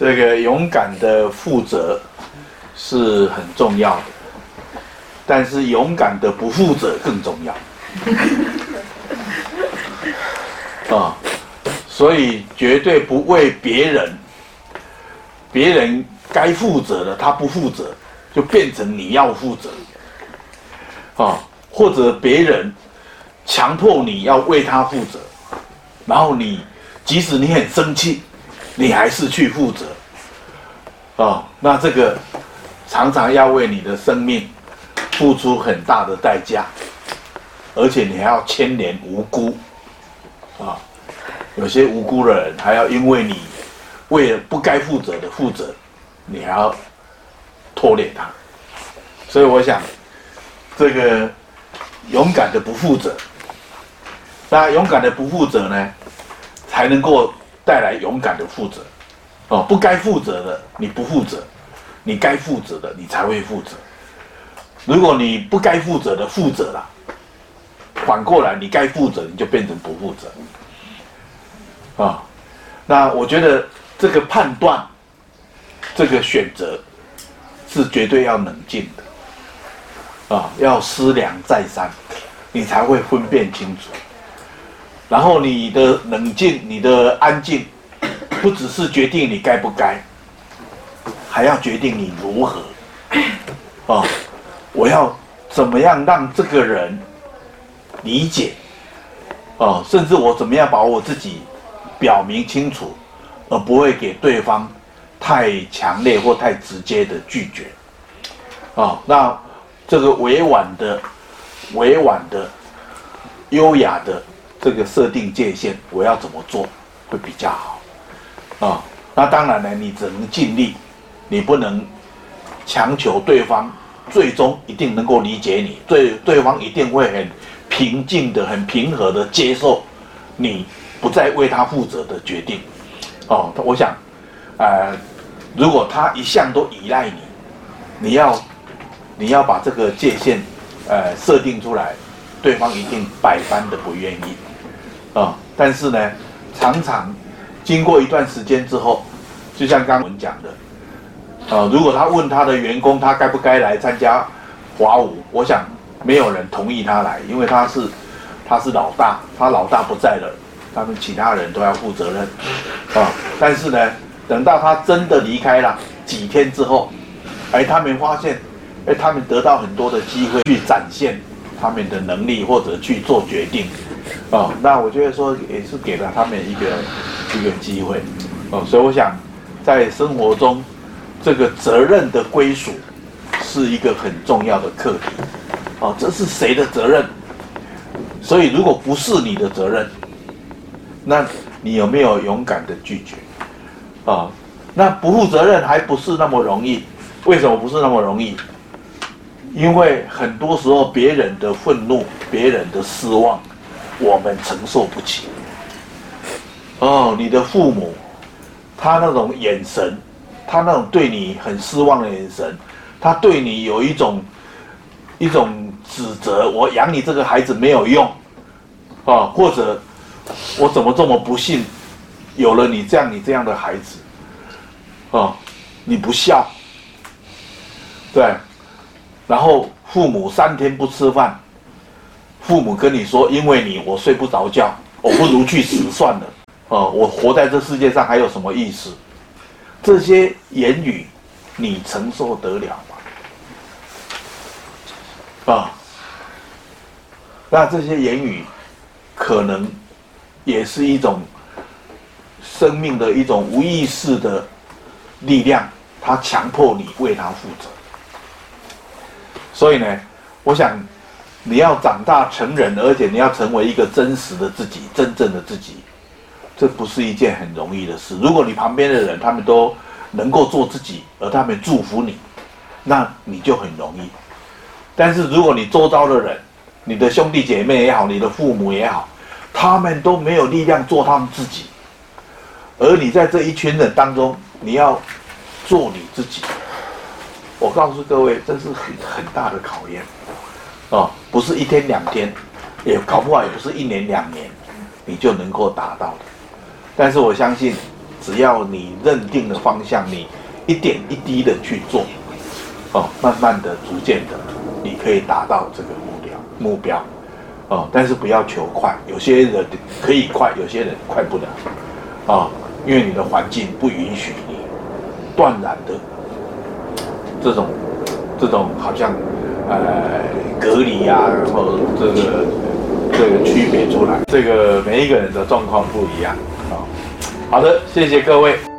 这个勇敢的负责是很重要的，但是勇敢的不负责更重要。啊，所以绝对不为别人，别人该负责的他不负责，就变成你要负责。啊，或者别人强迫你要为他负责，然后你即使你很生气。你还是去负责，哦，那这个常常要为你的生命付出很大的代价，而且你还要牵连无辜，啊、有些无辜的人还要因为你为了不该负责的负责，你还要拖累他，所以我想，这个勇敢的不负责，那勇敢的不负责呢，才能够。带来勇敢的负责，哦，不该负责的你不负责，你该负责的你才会负责。如果你不该负责的负责了，反过来你该负责你就变成不负责，啊、那我觉得这个判断，这个选择是绝对要冷静的，啊、要思量再三，你才会分辨清楚。然后你的冷静，你的安静，不只是决定你该不该，还要决定你如何。哦，我要怎么样让这个人理解？哦，甚至我怎么样把我自己表明清楚，而不会给对方太强烈或太直接的拒绝。哦，那这个委婉的、委婉的、优雅的。这个设定界限，我要怎么做会比较好啊、那当然呢，你只能尽力，你不能强求对方最终一定能够理解你，对对方一定会很平静的、很平和的接受你不再为他负责的决定。哦，我想，呃，如果他一向都依赖你，你要你要把这个界限呃设定出来，对方一定百般的不愿意。啊、但是呢，常常经过一段时间之后，就像刚刚我们讲的，啊、如果他问他的员工他该不该来参加华舞，我想没有人同意他来，因为他是他是老大，他老大不在了，他们其他人都要负责任，啊、但是呢，等到他真的离开了几天之后，哎，他们发现，哎，他们得到很多的机会去展现他们的能力或者去做决定。哦，那我觉得说也是给了他们一个一个机会，哦，所以我想在生活中，这个责任的归属是一个很重要的课题，哦，这是谁的责任？所以如果不是你的责任，那你有没有勇敢的拒绝？啊，那不负责任还不是那么容易？为什么不是那么容易？因为很多时候别人的愤怒，别人的失望。我们承受不起。哦，你的父母，他那种眼神，他那种对你很失望的眼神，他对你有一种一种指责，我养你这个孩子没有用，啊，或者我怎么这么不幸，有了你这样你这样的孩子，啊，你不孝，对，然后父母三天不吃饭。父母跟你说：“因为你，我睡不着觉，我不如去死算了。哦，我活在这世界上还有什么意思？这些言语，你承受得了吗？啊？那这些言语，可能也是一种生命的一种无意识的力量，它强迫你为他负责。所以呢，我想。”你要长大成人，而且你要成为一个真实的自己，真正的自己，这不是一件很容易的事。如果你旁边的人他们都能够做自己，而他们祝福你，那你就很容易。但是如果你周遭的人，你的兄弟姐妹也好，你的父母也好，他们都没有力量做他们自己，而你在这一群人当中，你要做你自己，我告诉各位，这是很很大的考验。哦，不是一天两天，也搞不好也不是一年两年，你就能够达到的。但是我相信，只要你认定了方向，你一点一滴的去做，哦，慢慢的、逐渐的，你可以达到这个目标目标，哦，但是不要求快，有些人可以快，有些人快不了，哦，因为你的环境不允许你断然的这种这种好像呃隔离啊，然后这个这个区别出来，这个每一个人的状况不一样、好的，谢谢各位。